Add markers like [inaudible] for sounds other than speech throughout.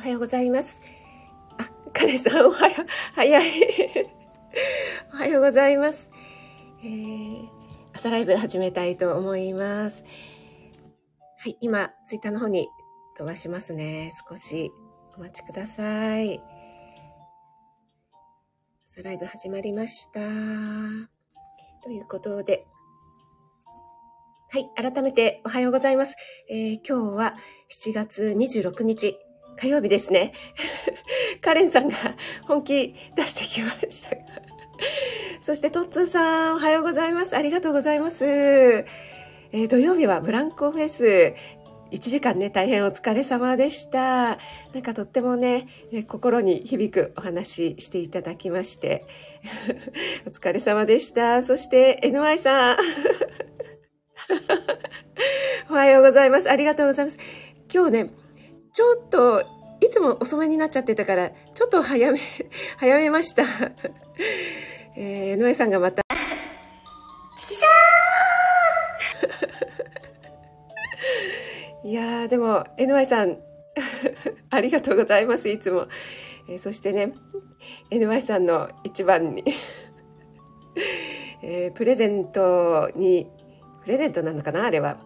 おはようございます。あ、カレさん、おはよう、早い。[laughs] おはようございます。えー、朝ライブ始めたいと思います。はい、今、ツイッターの方に飛ばしますね。少しお待ちください。朝ライブ始まりました。ということで、はい。改めておはようございます。えー、今日は7月26日火曜日ですね。[laughs] カレンさんが本気出してきました [laughs] そしてトッツーさんおはようございます。ありがとうございます。えー、土曜日はブランコフェス。1時間ね、大変お疲れ様でした。なんかとってもね、心に響くお話していただきまして、[laughs] お疲れ様でした。そして NY さん。おはようございます。ありがとうございます。今日ね、ちょっと、いつも遅めになっちゃってたから、ちょっと早め、[laughs] 早めました。えー、野江さんがまた、チキショーいや、でも、NY さん、[laughs] ありがとうございます、いつも。えー、そしてね、NY さんの一番に [laughs] えー、プレゼントにプレゼントなのかなあれは。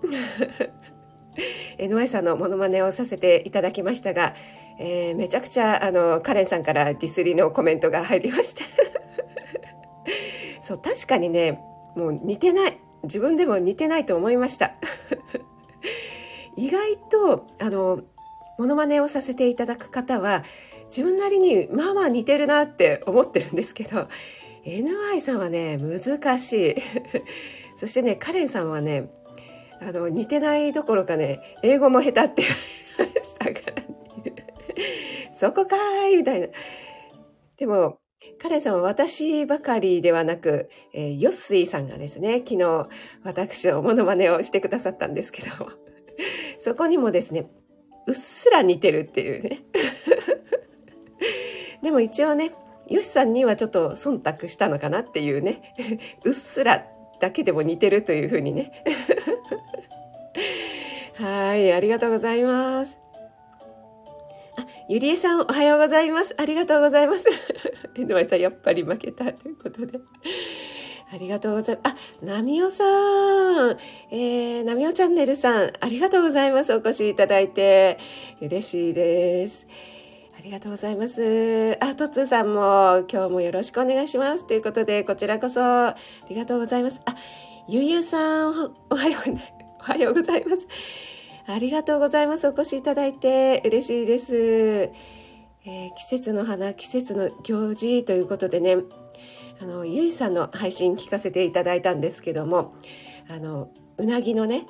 NY さんのモノマネをさせていただきましたが、えー、めちゃくちゃあのカレンさんからディスりのコメントが入りました。[laughs] そう確かにねもう似てない。自分でも似てないと思いました。[laughs] 意外とあのモノマネをさせていただく方は自分なりにまあまあ似てるなって思ってるんですけど NY さんはね難しい。[laughs] そしてねカレンさんはねあの似てないどころかね英語も下手って言われましたから、ね、[laughs] そこかーいみたいな。でもカレンさんは私ばかりではなく、えー、ヨッスイさんがですね昨日私のモノマネをしてくださったんですけど [laughs] そこにもですねうっすら似てるっていうね。[laughs] でも一応ねヨシさんにはちょっと忖度したのかなっていうね。うっすらだけでも似てるというふうにね。[laughs] はい、ありがとうございます。あ、ゆりえさん、おはようございます。ありがとうございます。えのまさん、やっぱり負けたということで。ありがとうございます。あ、なみおさん。えー、なみおチャンネルさん、ありがとうございます。お越しいただいて。嬉しいです。ありがとうございます。あ、とつさんも今日もよろしくお願いします。ということで、こちらこそありがとうございます。あ、ゆゆさん、おはよう、[laughs] おはようございます。ありがとうございます。お越しいただいて嬉しいです。えー、季節の花、季節の行事ということでね、あの、ゆいさんの配信聞かせていただいたんですけども、あの、うなぎのね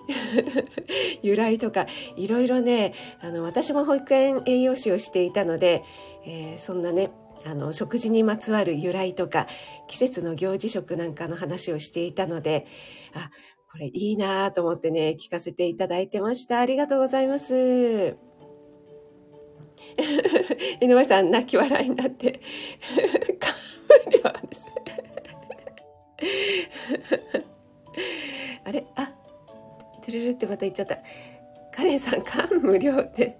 [laughs] 由来とかいろいろねあの私も保育園栄養士をしていたので、えー、そんなねあの食事にまつわる由来とか季節の行事食なんかの話をしていたのであこれいいなと思ってね聞かせていただいてました。ありがとうございます。[laughs] 井上さん泣き笑いになって感無量です [laughs] あれ？あトゥルルってまた言っちゃった。カレンさん、感無量って。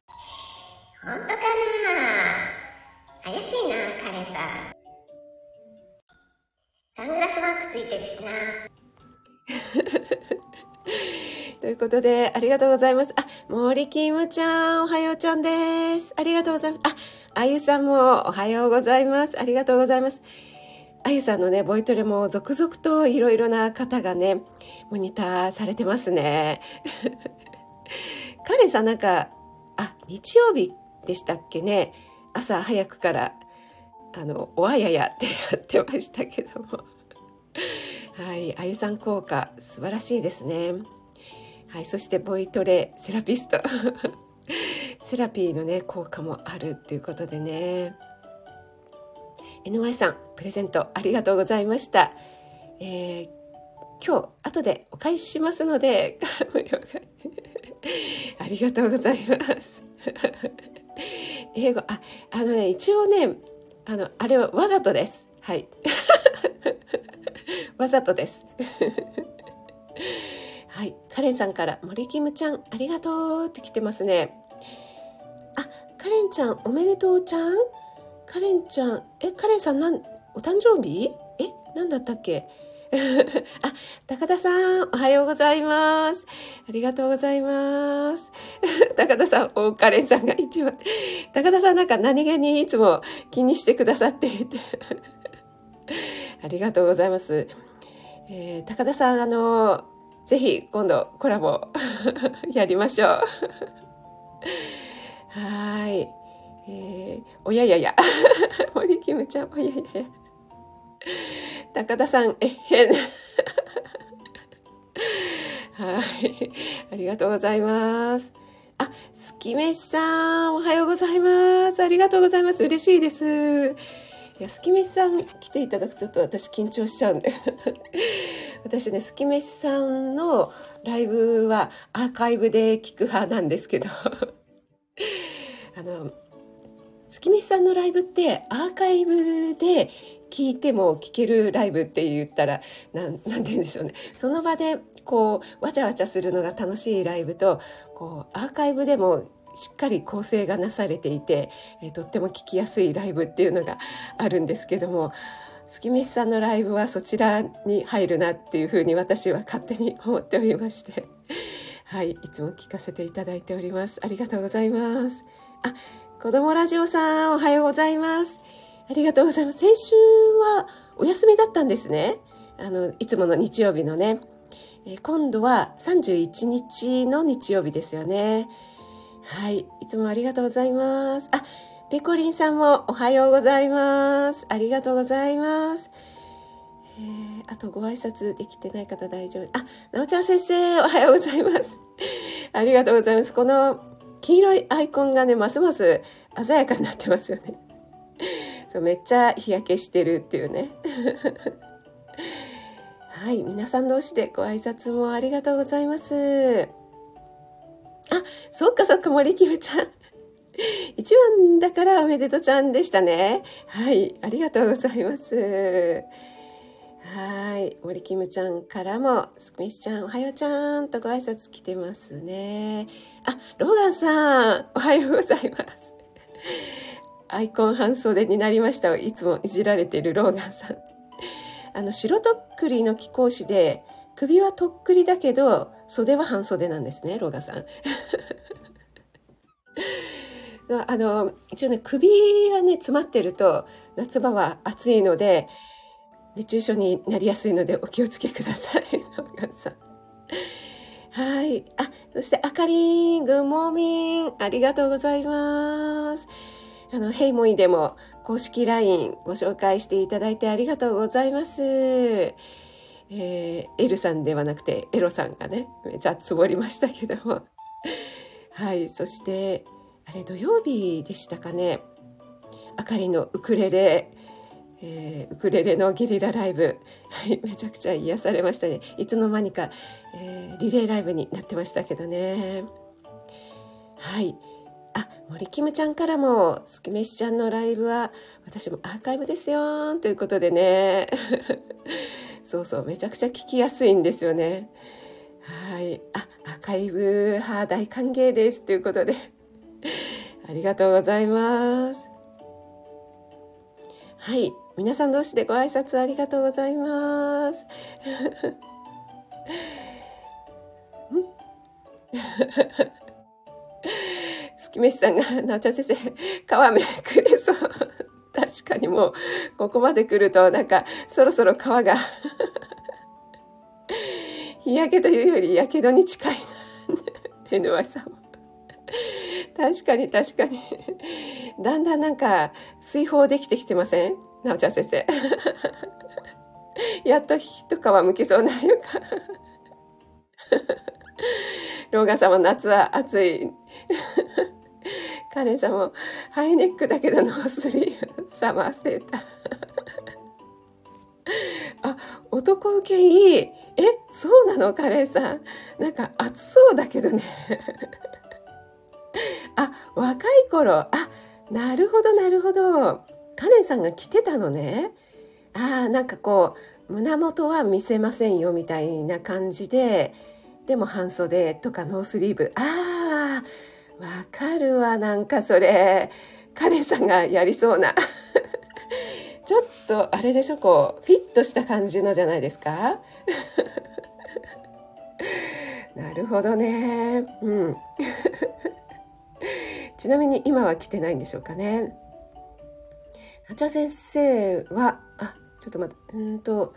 本当かな？怪しいな、カレンさん。サングラスマークついてるしな。[laughs] ということで、ありがとうございます。あ、森キムちゃん、おはようちゃんです。ありがとうございます。あ、あゆさんもおはようございます。ありがとうございます。あゆさんのね、ボイトレも続々といろいろな方がね、モニターされてますね。[laughs] カレンさんなんか、あ、日曜日でしたっけね？朝早くから、あの、おあややってやってましたけども。[laughs] はい、あゆさん効果、素晴らしいですね。はい、そしてボイトレセラピスト。[laughs] セラピーのね、効果もあるっていうことでね。NY さん、プレゼントありがとうございました。えー、今日、後でお返ししますので、[laughs] ありがとうございます。英語、あ、あのね、一応ね、あの、あれはわざとです。はい。[laughs] わざとです。[laughs] はい。カレンさんから、森キムちゃん、ありがとうって来てますね。あ、カレンちゃんおめでとうちゃん？カレンちゃんえカレンさんなんお誕生日？え何だったっけ？[laughs] あ、高田さん、おはようございます。ありがとうございます。[laughs] 高田さん、大カレンさんが一番。高田さんなんか何気にいつも気にしてくださっていて。[laughs] ありがとうございます。えー、高田さん、あの、ぜひ今度コラボやりましょう。はい。えー、おややや。[laughs] 森キムちゃん、おややや。高田さん、えへん。[laughs] はい。ありがとうございます。あ、すきめしさん、おはようございます。ありがとうございます。嬉しいです。いや、すきめしさん来ていただくとちょっと私緊張しちゃうんで。[laughs] 私ね、すきめしさんのライブはアーカイブで聞く派なんですけど。あの、すきめしさんのライブってアーカイブで聞いても聞けるライブって言ったら何て言うんでしょうね。その場でこうわちゃわちゃするのが楽しいライブとこうアーカイブでもしっかり構成がなされていて、えとっても聞きやすいライブっていうのがあるんですけども月飯さんのライブはそちらに入るなっていうふうに私は勝手に思っておりましてはいいつも聞かせていただいております。ありがとうございます。あ子供ラジオさんおはようございますありがとうございます。先週はお休みだったんですね。あの、いつもの日曜日のね。え今度は31日の日曜日ですよね。はい。いつもありがとうございます。あ、ペコリンさんもおはようございます。ありがとうございます。えー、あとご挨拶できてない方大丈夫。あ、なおちゃん先生、おはようございます。ありがとうございます。この黄色いアイコンがね、ますます鮮やかになってますよね。[laughs] そうめっちゃ日焼けしてるっていうね。[laughs] はい皆さん同士でご挨拶もありがとうございます。あそっかそっか森キムちゃん。[laughs] 一番だからおめでとちゃんでしたね。はいありがとうございます。はい森キムちゃんからもスクミスちゃんおはようちゃんとご挨拶来てますね。あローガンさんおはようございます。アイコン半袖になりました。いつもいじられているローガンさん。あの白とっくりの貴公子で首はとっくりだけど袖は半袖なんですねローガンさん。[laughs] あの一応ね首がね詰まってると夏場は暑いので熱中症になりやすいのでお気をつけくださいローガンさん。はいあそしてあかりんグッモーミンありがとうございますあの、ヘイモイでも公式 LINE ご紹介していただいてありがとうございます。えー、エルさんではなくてエロさんがね、めちゃつぼりましたけども。[laughs] はい、そして、あれ土曜日でしたかね。あかりのウクレレ、えー、ウクレレのゲリラライブ、はい、めちゃくちゃ癒されましたね。いつの間にか、えー、リレーライブになってましたけどね。はい。あ森キムちゃんからも「すきめしちゃんのライブは私もアーカイブですよ」ということでね。[laughs] そうそうめちゃくちゃ聞きやすいんですよね。はい。あアーカイブ派大歓迎です。ということで。[laughs] ありがとうございます。はい。皆さん同士でご挨拶ありがとうございます [laughs] 月飯さんが、なおちゃん先生、皮めくれそう。確かにもう、ここまで来ると、なんか、そろそろ皮が [laughs] 日焼けというより、やけどに近い。NY さんも。確かに確かに。だんだんなんか、水泡できてきてません？なおちゃん先生。[laughs] やっと一皮むけそうないうか。[laughs] 老眼様夏は暑い。[laughs] カレンさんもハイネックだけどノースリーブサマーセーター。あ、男受けいい。え、そうなの？カレンさん。なんか暑そうだけどね。あ、若い頃。あ、なるほどなるほど。カレンさんが着てたのね。ああ、なんかこう、胸元は見せませんよみたいな感じで、でも半袖とかノースリーブ。ああ、わかるわ、なんかそれ。カレンさんがやりそうな。[laughs] ちょっと、あれでしょ、こう、フィットした感じのじゃないですか？[laughs] なるほどね。うん。[laughs] ちなみに今は来てないんでしょうかね。なちゃ先生は、あ、ちょっと待って、うんと、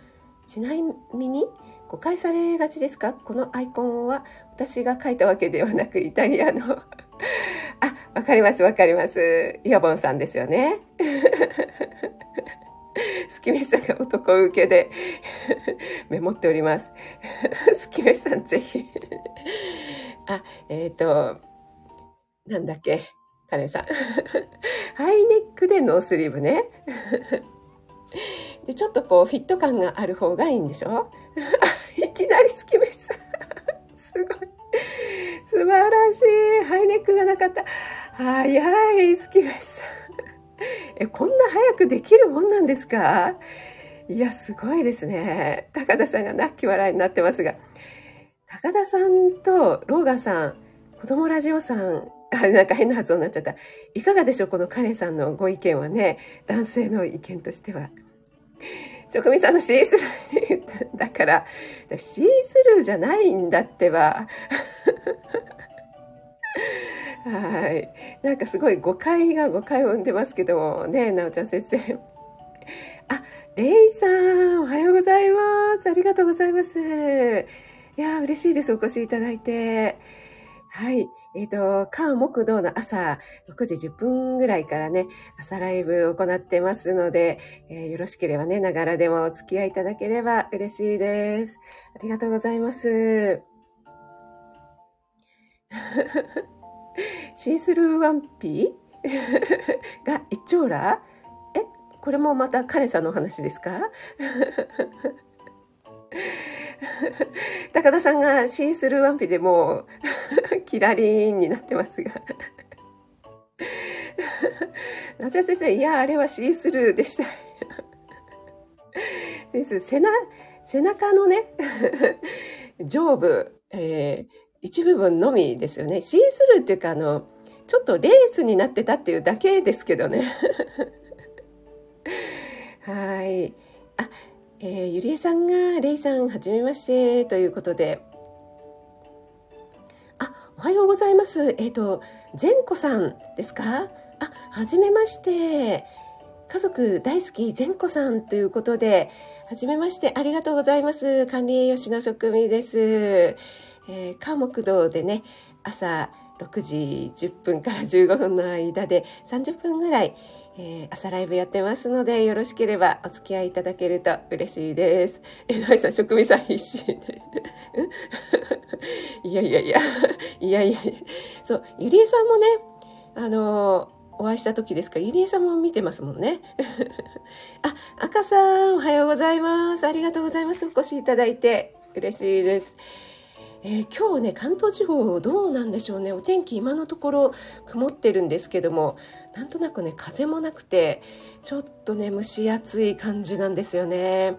ちなみに誤解されがちですか？このアイコンは私が書いたわけではなくイタリアの [laughs] あ、わかりますわかります。イヤボンさんですよね。[laughs] スキメさんが男受けで [laughs] メモっております。スキメさんぜひあ、えっ、ー、と、なんだっけ、カレンさん。[laughs] ハイネックでノースリーブね。[laughs] で、ちょっとこうフィット感がある方がいいんでしょ？[laughs] いきなりスキメさん。すごい。素晴らしい。ハイネックがなかった。早い、スキメさん。え、こんな早くできるもんなんですか？いや、すごいですね。高田さんが泣き笑いになってますが。高田さんとローガンさん、子供ラジオさん、あ、なんか変な発音になっちゃった。いかがでしょうこのカレンさんのご意見はね。男性の意見としては。職人さんのシースルーだから、シースルーじゃないんだってば。はい。なんかすごい誤解が誤解を生んでますけどもね、なおちゃん先生。あ、レイさん、おはようございます。ありがとうございます。いや、嬉しいです。お越しいただいて。はい。えっ、ー、と、関木道の朝6時10分ぐらいからね、朝ライブを行ってますので、えー、よろしければね、ながらでもお付き合いいただければ嬉しいです。ありがとうございます。[laughs] シースルーワンピー？[laughs] が一丁羅？え、これもまたカレンさんのお話ですか？高田さんがシースルーワンピでもう [laughs] キラリンになってますが夏先生、いや、あれはシースルーでした。です背な背中のね、[laughs] 上部、えー、一部分のみですよね。シースルーっていうか、あの、ちょっとレースになってたっていうだけですけどね。[laughs] はい。あ、えー、ゆりえさんが、れいさん、はじめまして、ということで。あ、おはようございます。えっ、ー、と、善子さんですか？あ、はじめまして。家族大好き善子さんということで、はじめまして、ありがとうございます。管理栄養士の職味です。えー、川木道でね、朝6時10分から15分の間で30分ぐらい、えー、朝ライブやってますので、よろしければお付き合いいただけると嬉しいです。えないさん、職味さん必死で。[laughs] いやいやいや、いやいやいや。そう、ゆりえさんもね、あのー、お会いした時ですか、ゆりえさんも見てますもんね。[laughs] あ、赤さん、おはようございます。ありがとうございます。お越しいただいて嬉しいです。えー、今日ね関東地方どうなんでしょうねお天気今のところ曇ってるんですけどもなんとなくね風もなくてちょっとね蒸し暑い感じなんですよね。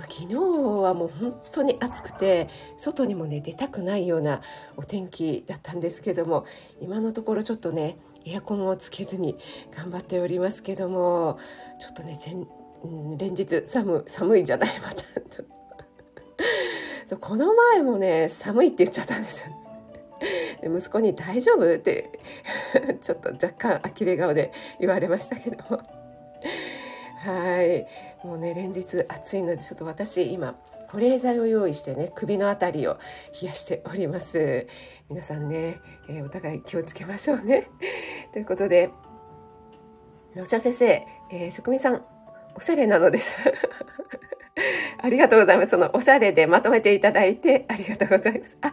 昨日はもう本当に暑くて外にもね出たくないようなお天気だったんですけども今のところちょっとねエアコンをつけずに頑張っておりますけどもちょっとね全、連日寒寒いじゃないまたちょっとそうこの前もね寒いって言っちゃったんですよ、[laughs] で息子に「大丈夫?」って [laughs] ちょっと若干呆れ顔で言われましたけども。はい。もうね連日暑いのでちょっと私今保冷剤を用意してね首の辺りを冷やしております。皆さんね、えー、お互い気をつけましょうね。ということで野茶先生、えー、職人さんおしゃれなのです。[laughs] ありがとうございます。そのおしゃれでまとめていただいてありがとうございます。あ、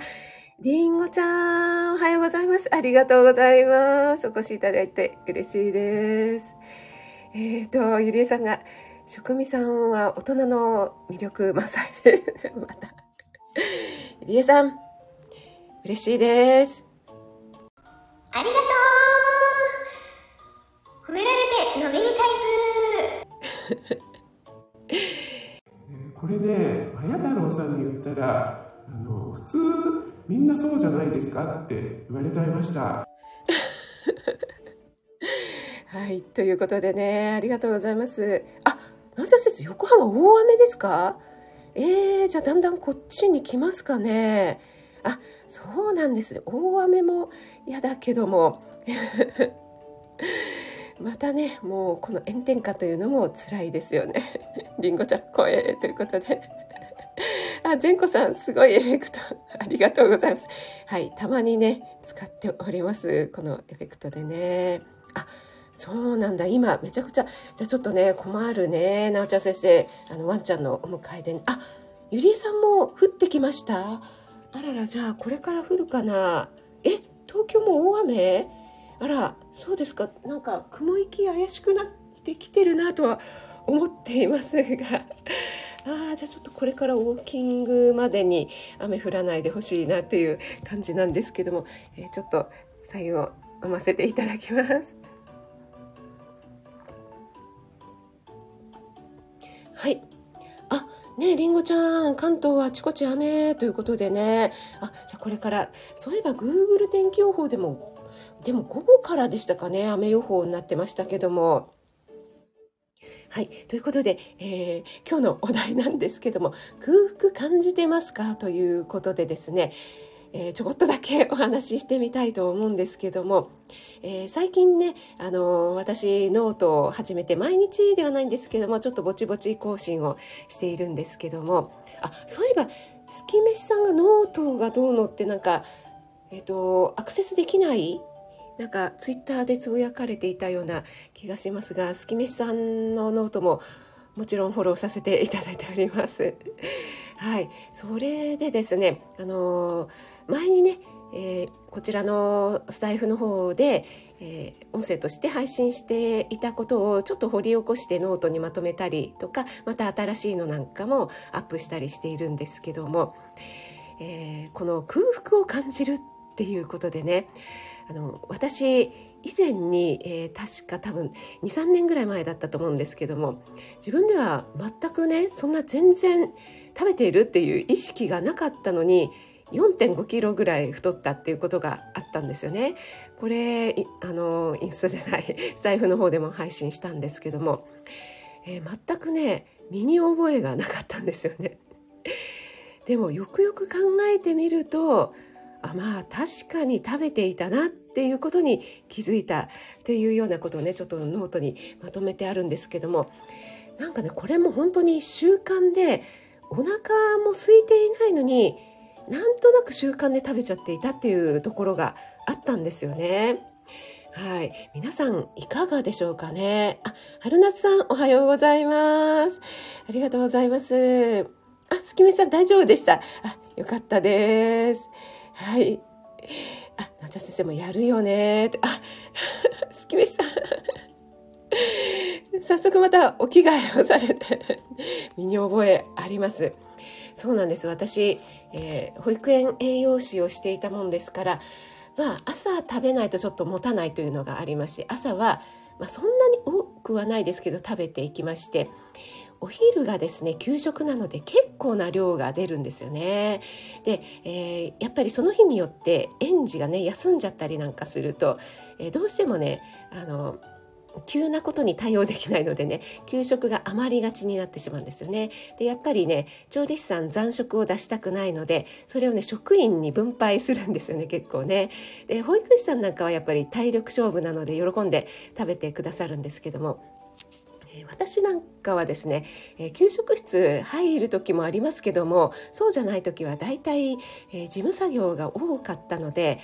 りんごちゃん、おはようございます。ありがとうございます。お越しいただいて嬉しいです。えっ、ー、と、ゆりえさんが、職味さんは大人の魅力満載。また。ゆりえさん、嬉しいです。ありがとう褒められて伸びるタイプ [laughs] これね綾太郎さんに言ったらあの普通みんなそうじゃないですかって言われちゃいました [laughs] はい、ということでね、ありがとうございます。あ、なじゃ先生、横浜大雨ですか？えー、じゃあだんだんこっちに来ますかね。あ、そうなんですね。大雨も嫌だけども。またね、もうこの炎天下というのも辛いですよね。りんごちゃん、声ということで。[laughs] あ、善子さん、すごいエフェクト。ありがとうございます。はい、たまにね、使っております。このエフェクトでね。あ、そうなんだ。今、めちゃくちゃ、じゃあちょっとね、困るね。なおちゃん先生、あの、ワンちゃんのお迎えで、ねあ、ゆりえさんも降ってきました？あらら、じゃあこれから降るかな？え、東京も大雨？あら、そうですか。なんか、雲行き怪しくなってきてるなとは思っていますが。[laughs] あじゃあちょっとこれからウォーキングまでに雨降らないでほしいなっていう感じなんですけども、えーちょっと最後飲ませていただきます。[laughs] はい。あ、ねりんごちゃん、関東はあちこち雨ということでね。あ、じゃあこれから、そういえば Google 天気予報でも、でも午後からでしたかね、雨予報になってましたけども。はい。ということで、えー今日のお題なんですけども、空腹感じてますか？ということでですね、えーちょこっとだけお話ししてみたいと思うんですけども、えー最近ね、あの私ノートを始めて毎日ではないんですけどもちょっとぼちぼち更新をしているんですけどもあそういえば月飯さんがノートがどうのってなんか、えっとアクセスできないなんかツイッターでつぶやかれていたような気がしますが月飯さんのノートももちろんフォローさせていただいております。[laughs] はい、それでですね、あの前にね、えーこちらのスタエフの方で、えー音声として配信していたことをちょっと掘り起こしてノートにまとめたりとかまた新しいのなんかもアップしたりしているんですけども、えーこの空腹を感じるっていうことでねあの私以前に、えー確か多分23年ぐらい前だったと思うんですけども自分では全くねそんな全然食べているっていう意識がなかったのに4.5キロぐらい太ったっていうことがあったんですよね。これあのインスタじゃないスタイフの方でも配信したんですけども、えー全くね身に覚えがなかったんですよね。でもよくよく考えてみるとあまあ確かに食べていたなっていうことに気づいたっていうようなことをねちょっとノートにまとめてあるんですけどもなんかねこれも本当に習慣でお腹も空いていないのになんとなく習慣で食べちゃっていたっていうところがあったんですよね。はい。皆さん、いかがでしょうかね？あ、春夏さん、おはようございます。ありがとうございます。あ、すきみさん、大丈夫でした。あ、よかったです。はい。あ、なちゃ先生もやるよねって。あ、[laughs] すきみさん。早速またお着替えをされて身に覚えありますそうなんです私、えー保育園栄養士をしていたもんですからまあ朝食べないとちょっと持たないというのがありまして朝は、まあ、そんなに多くはないですけど食べていきましてお昼がですね給食なので結構な量が出るんですよね。で、えーやっぱりその日によって園児がね休んじゃったりなんかすると、えーどうしてもねあの急なことに対応できないのでね給食が余りがちになってしまうんですよね。でやっぱりね調理師さん残食を出したくないのでそれをね職員に分配するんですよね結構ね。で保育士さんなんかはやっぱり体力勝負なので喜んで食べてくださるんですけども。え私なんかはですね、え給食室入る時もありますけどもそうじゃない時はだいたい、え事務作業が多かったので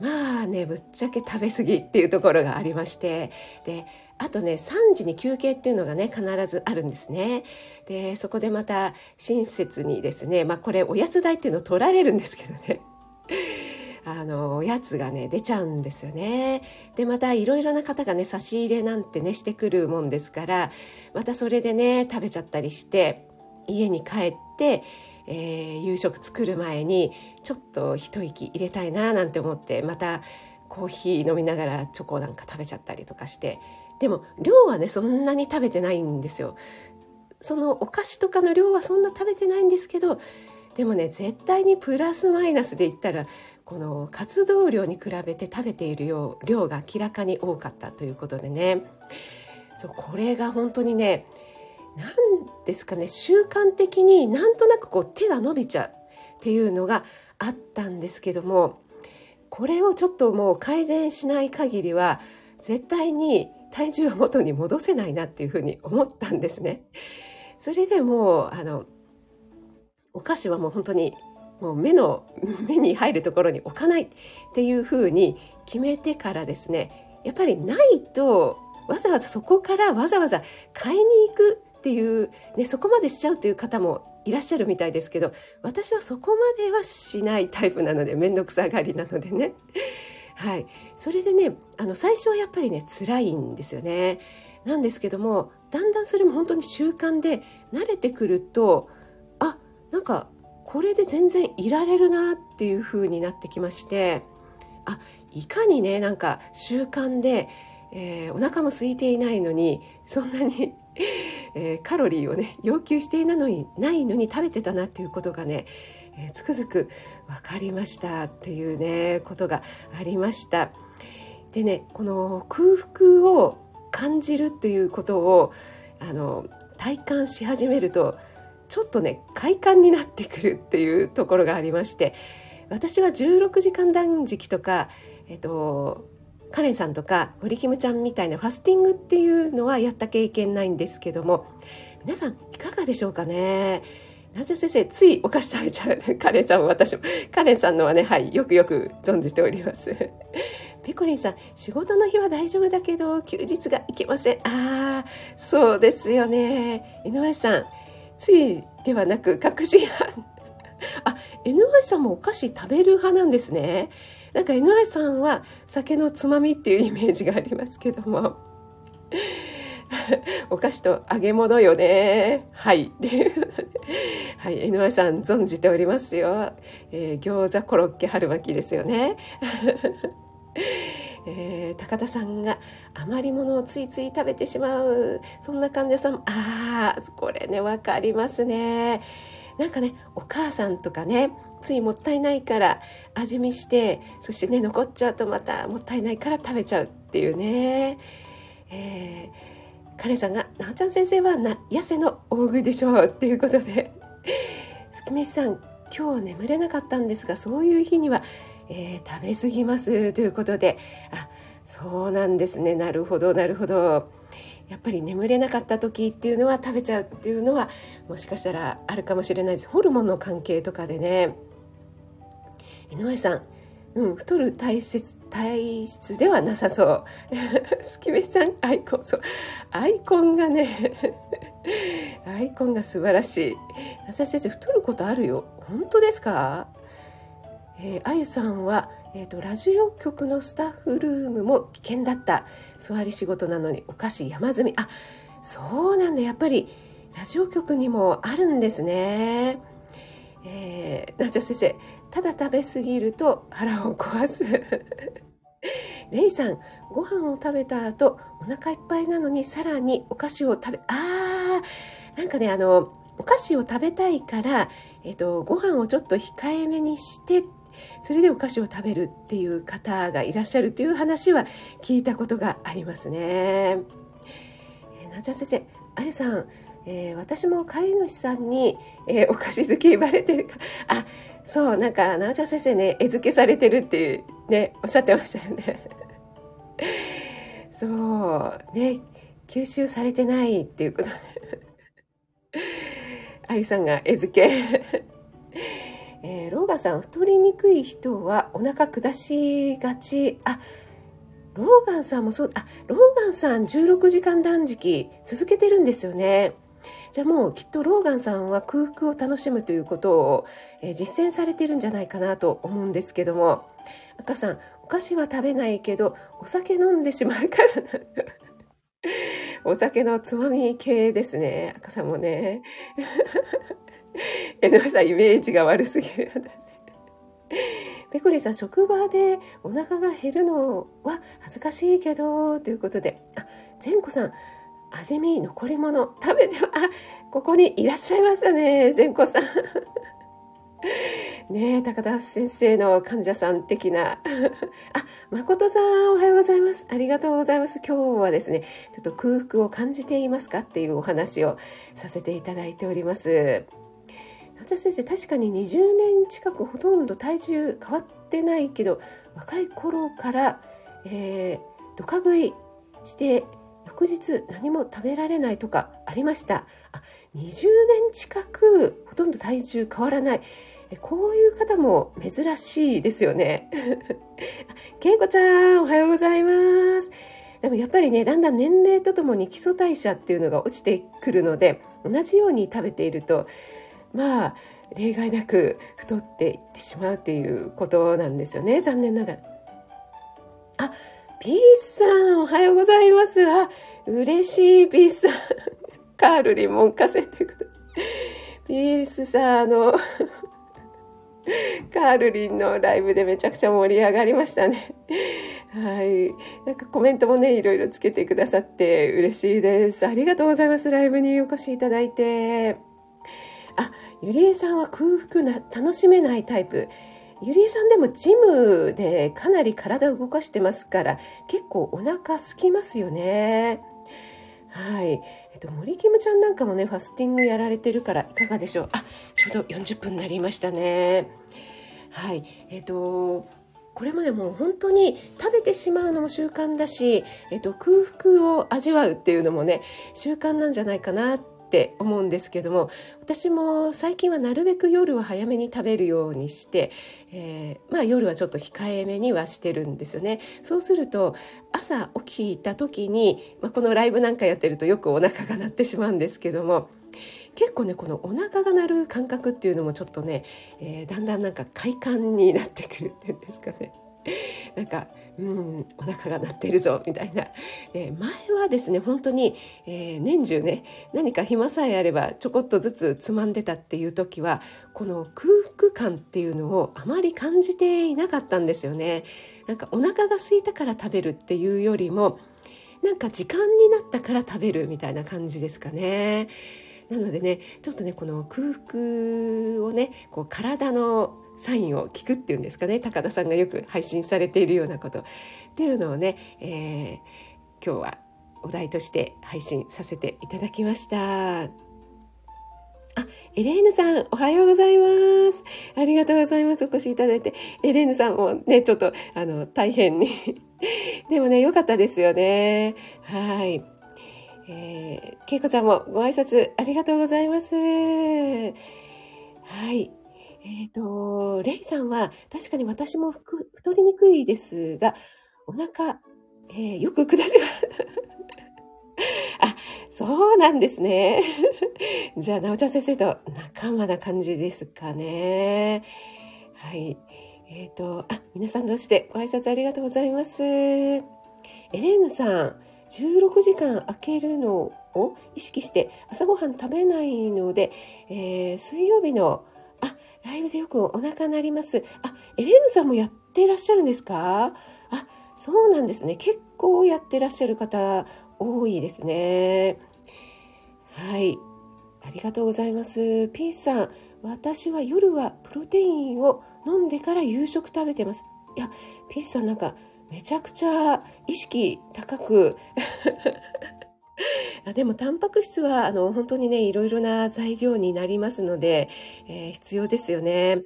まあねぶっちゃけ食べ過ぎっていうところがありましてであとね3時に休憩っていうのがね必ずあるんですね。でそこでまた親切にですねまあこれおやつ代っていうのを取られるんですけどね。あのおやつがね出ちゃうんですよねでまたいろいろな方がね差し入れなんてねしてくるもんですからまたそれでね食べちゃったりして家に帰って、えー夕食作る前にちょっと一息入れたいななんて思ってまたコーヒー飲みながらチョコなんか食べちゃったりとかしてでも量はねそんなに食べてないんですよ。そのお菓子とかの量はそんな食べてないんですけどでもね絶対にプラスマイナスで言ったらこの活動量に比べて食べている量量が明らかに多かったということでねそうこれが本当にね何ですかね習慣的になんとなくこう手が伸びちゃうっていうのがあったんですけどもこれをちょっともう改善しない限りは絶対に体重を元に戻せないなっていうふうに思ったんですね。それでもうあのお菓子はもう本当にもう目の [laughs] 目に入るところに置かないっていうふうに決めてからですねやっぱりないとわざわざそこからわざわざ買いに行くっていう、ね、そこまでしちゃうという方もいらっしゃるみたいですけど私はそこまではしないタイプなので面倒くさがりなのでね。[laughs] はい、それでねあの最初はやっぱりね辛いんですよね。なんですけどもだんだんそれも本当に習慣で慣れてくるとあなんかこれで全然いられるなっていう風になってきましてあいかにねなんか習慣で、えー、お腹も空いていないのにそんなに [laughs] えー、カロリーをね要求していないのにないのに食べてたなっていうことがね、えー、つくづく分かりましたっていうねことがありました。でねこの空腹を感じるということをあの体感し始めるとちょっとね快感になってくるっていうところがありまして私は16時間断食とか、えっと、カレンさんとか森キムちゃんみたいなファスティングっていうのはやった経験ないんですけども皆さんいかがでしょうかね？なじ先生ついお菓子食べちゃう？[laughs] カレンさんも私もカレンさんのはねはいよくよく存じております。[laughs] ペコリンさん仕事の日は大丈夫だけど休日がいけません。ああそうですよね。井上さんついではなく確信犯。[laughs] あ NY さんもお菓子食べる派なんですね。なんか NY さんは酒のつまみっていうイメージがありますけども。[laughs] お菓子と揚げ物よね。はい。[laughs] はい NY さん存じておりますよ、えー、餃子コロッケ春巻きですよね。えー、高田さんが余り物をついつい食べてしまう。そんな患者さんああこれね分かりますね。なんかねお母さんとかねついもったいないから味見してそしてね残っちゃうとまたもったいないから食べちゃうっていうね、えー、カレンさんが「なおちゃん先生はな痩せの大食いでしょう」っていうことで「すきめしさん今日眠れなかったんですがそういう日には、えー、食べ過ぎます」ということであそうなんですねなるほどなるほど。やっぱり眠れなかった時っていうのは食べちゃうっていうのはもしかしたらあるかもしれないですホルモンの関係とかでね井上さん、うん、太る体質体質ではなさそう。すきめさん、アイコン、そう。アイコンがね、[laughs] アイコンが素晴らしい。夏先生、太ることあるよ。本当ですか？えー、あゆさんは、えーと、ラジオ局のスタッフルームも危険だった。座り仕事なのにお菓子山積み。あそうなんだ。やっぱりラジオ局にもあるんですね。えー、ナチョ先生ただ食べ過ぎると腹を壊す。[laughs] レイさんご飯を食べた後お腹いっぱいなのにさらにお菓子を食べあーなんかねあのお菓子を食べたいから、えっと、ご飯をちょっと控えめにしてそれでお菓子を食べるっていう方がいらっしゃるという話は聞いたことがありますね。えー、なちゃん先生あゆさんえー、私も飼い主さんに、えー、お菓子好き言われてるか？あそうなんかなおちゃん先生ね餌付けされてるってねおっしゃってましたよね。[laughs] そうね吸収されてないっていうことで。[laughs] あゆさんが餌付け。えー、ローガンさん太りにくい人はお腹下しがち。あローガンさんもそうあローガンさん16時間断食続けてるんですよね。じゃあもうきっとローガンさんは空腹を楽しむということを、えー、実践されてるんじゃないかなと思うんですけども。赤さんお菓子は食べないけどお酒飲んでしまうからな。[laughs] お酒のつまみ系ですね赤さんもね。[laughs] 江上さんイメージが悪すぎる私ペコリさん職場でお腹が減るのは恥ずかしいけどということであ善子さん味見残り物食べてあここにいらっしゃいましたね善子さんねえ、高田先生の患者さん的な。あ、誠さん、おはようございます。ありがとうございます。今日はですね、ちょっと空腹を感じていますか？っていうお話をさせていただいております。夏先生、確かに20年近くほとんど体重変わってないけど、若い頃から、えー、ドカ食いして翌日何も食べられないとかありました。あ20年近くほとんど体重変わらない。こういう方も珍しいですよね。けいこちゃんおはようございます。でもやっぱりねだんだん年齢とともに基礎代謝っていうのが落ちてくるので同じように食べているとまあ例外なく太っていってしまうっていうことなんですよね残念ながらあピースさん、おはようございます。あ、嬉しい、ピースさん。[laughs] カールリンモンカセということで。ピースさん、あの、[laughs] カールリンのライブでめちゃくちゃ盛り上がりましたね。はい。なんかコメントもね、いろいろつけてくださって嬉しいです。ありがとうございます。ライブにお越しいただいて。あ、ゆりえさんは空腹な、楽しめないタイプ。ゆりえさんでもジムでかなり体を動かしてますから結構お腹空きますよね。はい。えっと、森キムちゃんなんかもね、ファスティングやられてるからいかがでしょう？あ、ちょうど40分になりましたね。はい。えっと、これもね、もう本当に食べてしまうのも習慣だし、えっと、空腹を味わうっていうのもね、習慣なんじゃないかなってって思うんですけども私も最近はなるべく夜は早めに食べるようにして、えー、まあ、夜はちょっと控えめにはしてるんですよね。そうすると朝起きた時に、まあ、このライブなんかやってるとよくお腹が鳴ってしまうんですけども結構ねこのお腹が鳴る感覚っていうのもちょっとね、えー、だんだんなんか快感になってくるっていうんですかね。なんかうんお腹が鳴ってるぞみたいなで [laughs] 前はですね本当に、えー、年中ね何か暇さえあればちょこっとずつつまんでたっていう時はこの空腹感っていうのをあまり感じていなかったんですよね。なんかお腹が空いたから食べるっていうよりもなんか時間になったから食べるみたいな感じですかね。なのでねちょっとねこの空腹をねこう体のサインを聞くっていうんですかね高田さんがよく配信されているようなことっていうのをね、えー、今日はお題として配信させていただきました。あ、エレーヌさん、おはようございます。ありがとうございます。お越しいただいて。エレーヌさんもね、ちょっと、あの、大変に [laughs] でもね、良かったですよね。はい。えー、けいこちゃんもご挨拶ありがとうございます。はい。えっ、ー、と、レイさんは確かに私も太りにくいですが、お腹、えー、よく下します。[laughs] あ、そうなんですね。[laughs] じゃあ、なおちゃん先生と仲間な感じですかね。はい。えっ、ー、と、あ、皆さんどうしてご挨拶ありがとうございます。エレーヌさん、16時間空けるのを意識して朝ごはん食べないので、えー、水曜日のライブでよくお腹鳴ります。あ、エレーヌさんもやってらっしゃるんですか？あ、そうなんですね。結構やってらっしゃる方多いですね。はい。ありがとうございます。ピースさん、私は夜はプロテインを飲んでから夕食食べてます。いや、ピースさんなんかめちゃくちゃ意識高くあ [laughs] でもタンパク質はあの本当にねいろいろな材料になりますので、えー、必要ですよね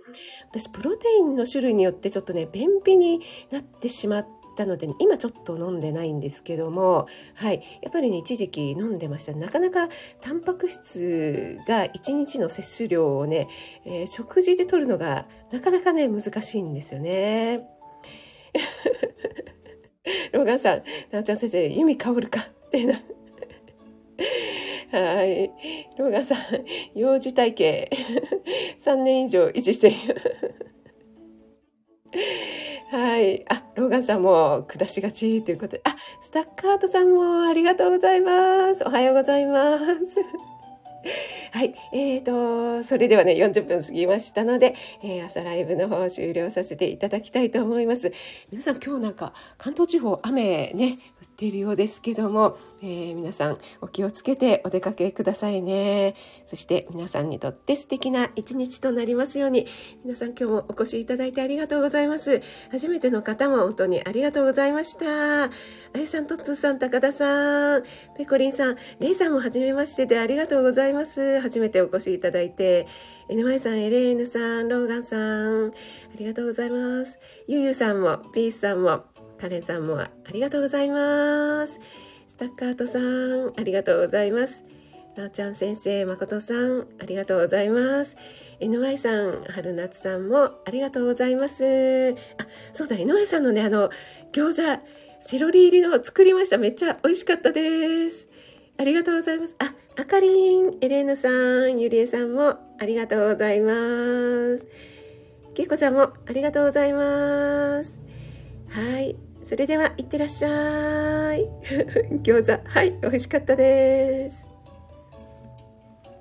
私プロテインの種類によってちょっとね便秘になってしまったので、ね、今ちょっと飲んでないんですけども、はい、やっぱりね一時期飲んでましたなかなかタンパク質が1日の摂取量をね、えー、食事で取るのがなかなかね難しいんですよね。ローガンさん、なおちゃん先生、弓香るかってな。はい。ローガンさん、幼児体系3年以上維持しているはい。あ、ローガンさんも下しがちということで、あ、スタッカートさんもありがとうございます。おはようございます。はい。えーと、それではね、40分過ぎましたので、えー、朝ライブの方終了させていただきたいと思います。皆さん今日なんか関東地方雨ね、っているようですけども、えー、皆さんお気をつけてお出かけくださいね。そして皆さんにとって素敵な一日となりますように、皆さん今日もお越しいただいてありがとうございます。初めての方も本当にありがとうございました。あゆさん、とっつーさん、高田さん、ペコリンさん、レイさんも初めましてでありがとうございます。初めてお越しいただいて、NY さん、エレーヌさん、ローガンさん、ありがとうございます。ゆうゆうさんも、ピースさんも、カレンさんもありがとうございます。スタッカートさん、ありがとうございます。なおちゃん先生、まことさん、ありがとうございます。NY さん、春夏さんもありがとうございます。あ、そうだ、NY さんのね、あの、餃子、セロリ入りの作りました。めっちゃ美味しかったです。ありがとうございます。あ、あかりん、エレーヌさん、ゆりえさんもありがとうございます。けいこちゃんもありがとうございます。はい。それでは、いってらっしゃい。[laughs] 餃子、はい、美味しかったです。